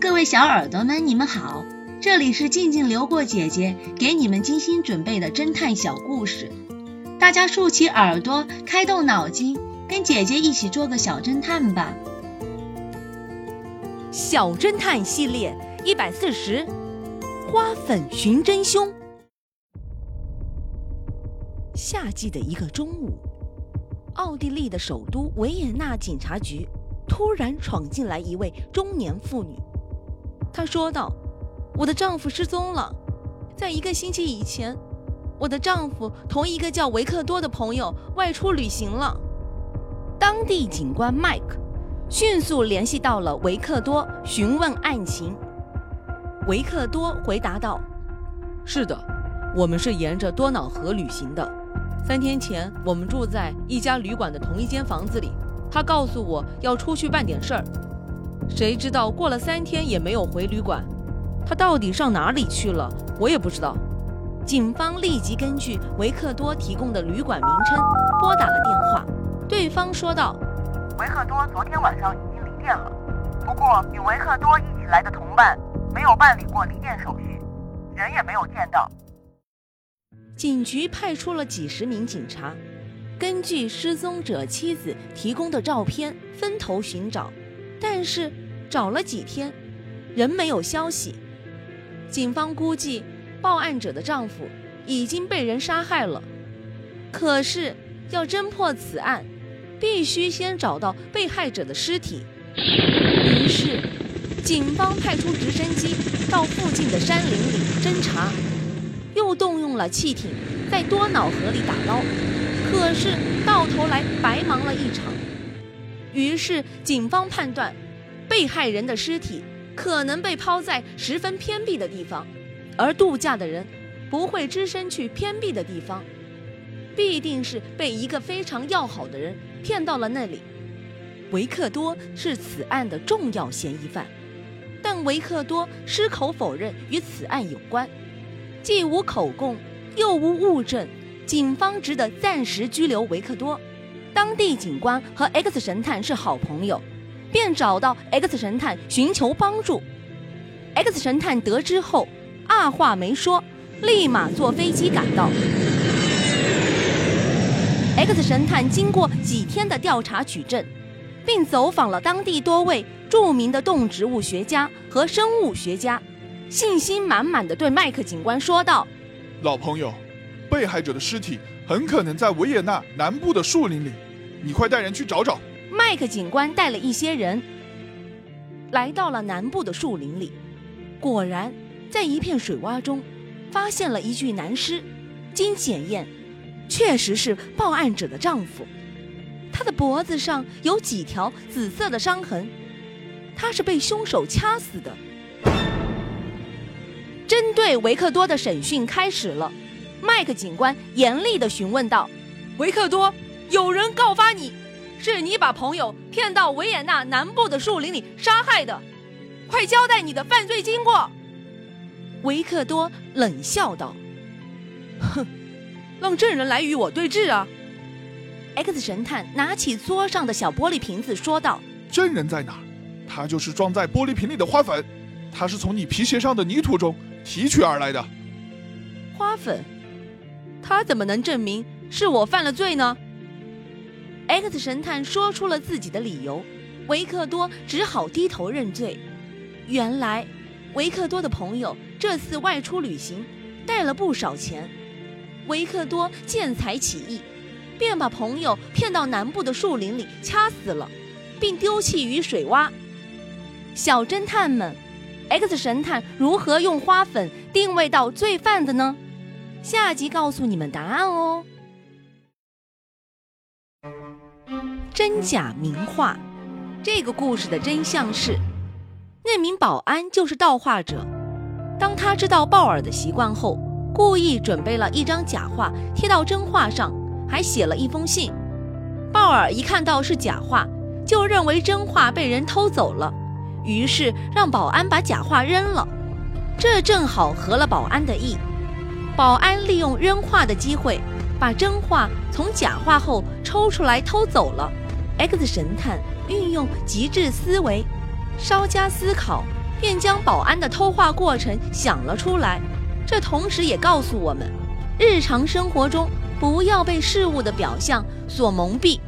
各位小耳朵们，你们好，这里是静静流过姐姐给你们精心准备的侦探小故事，大家竖起耳朵，开动脑筋，跟姐姐一起做个小侦探吧。小侦探系列一百四十，花粉寻真凶。夏季的一个中午，奥地利的首都维也纳警察局突然闯进来一位中年妇女。她说道：“我的丈夫失踪了，在一个星期以前，我的丈夫同一个叫维克多的朋友外出旅行了。”当地警官麦克迅速联系到了维克多，询问案情。维克多回答道：“是的，我们是沿着多瑙河旅行的。三天前，我们住在一家旅馆的同一间房子里。他告诉我要出去办点事儿。”谁知道过了三天也没有回旅馆，他到底上哪里去了？我也不知道。警方立即根据维克多提供的旅馆名称拨打了电话，对方说道：“维克多昨天晚上已经离店了，不过与维克多一起来的同伴没有办理过离店手续，人也没有见到。”警局派出了几十名警察，根据失踪者妻子提供的照片分头寻找。但是找了几天，仍没有消息。警方估计报案者的丈夫已经被人杀害了。可是要侦破此案，必须先找到被害者的尸体。于是，警方派出直升机到附近的山林里侦查，又动用了汽艇在多瑙河里打捞。可是到头来白忙了一场。于是，警方判断，被害人的尸体可能被抛在十分偏僻的地方，而度假的人不会只身去偏僻的地方，必定是被一个非常要好的人骗到了那里。维克多是此案的重要嫌疑犯，但维克多矢口否认与此案有关，既无口供，又无物证，警方只得暂时拘留维克多。当地警官和 X 神探是好朋友，便找到 X 神探寻求帮助。X 神探得知后，二话没说，立马坐飞机赶到。X 神探经过几天的调查取证，并走访了当地多位著名的动植物学家和生物学家，信心满满的对麦克警官说道：“老朋友，被害者的尸体很可能在维也纳南部的树林里。”你快带人去找找。麦克警官带了一些人，来到了南部的树林里，果然在一片水洼中，发现了一具男尸。经检验，确实是报案者的丈夫。他的脖子上有几条紫色的伤痕，他是被凶手掐死的。针对维克多的审讯开始了，麦克警官严厉地询问道：“维克多。”有人告发你，是你把朋友骗到维也纳南部的树林里杀害的，快交代你的犯罪经过。维克多冷笑道：“哼，让证人来与我对质啊。”X 神探拿起桌上的小玻璃瓶子说道：“证人在哪儿？他就是装在玻璃瓶里的花粉，他是从你皮鞋上的泥土中提取而来的。花粉，他怎么能证明是我犯了罪呢？” X 神探说出了自己的理由，维克多只好低头认罪。原来，维克多的朋友这次外出旅行，带了不少钱。维克多见财起意，便把朋友骗到南部的树林里掐死了，并丢弃于水洼。小侦探们，X 神探如何用花粉定位到罪犯的呢？下集告诉你们答案哦。真假名画，这个故事的真相是，那名保安就是盗画者。当他知道鲍尔的习惯后，故意准备了一张假画贴到真画上，还写了一封信。鲍尔一看到是假画，就认为真画被人偷走了，于是让保安把假画扔了。这正好合了保安的意，保安利用扔画的机会，把真画从假画后抽出来偷走了。X 神探运用极致思维，稍加思考，便将保安的偷画过程想了出来。这同时也告诉我们，日常生活中不要被事物的表象所蒙蔽。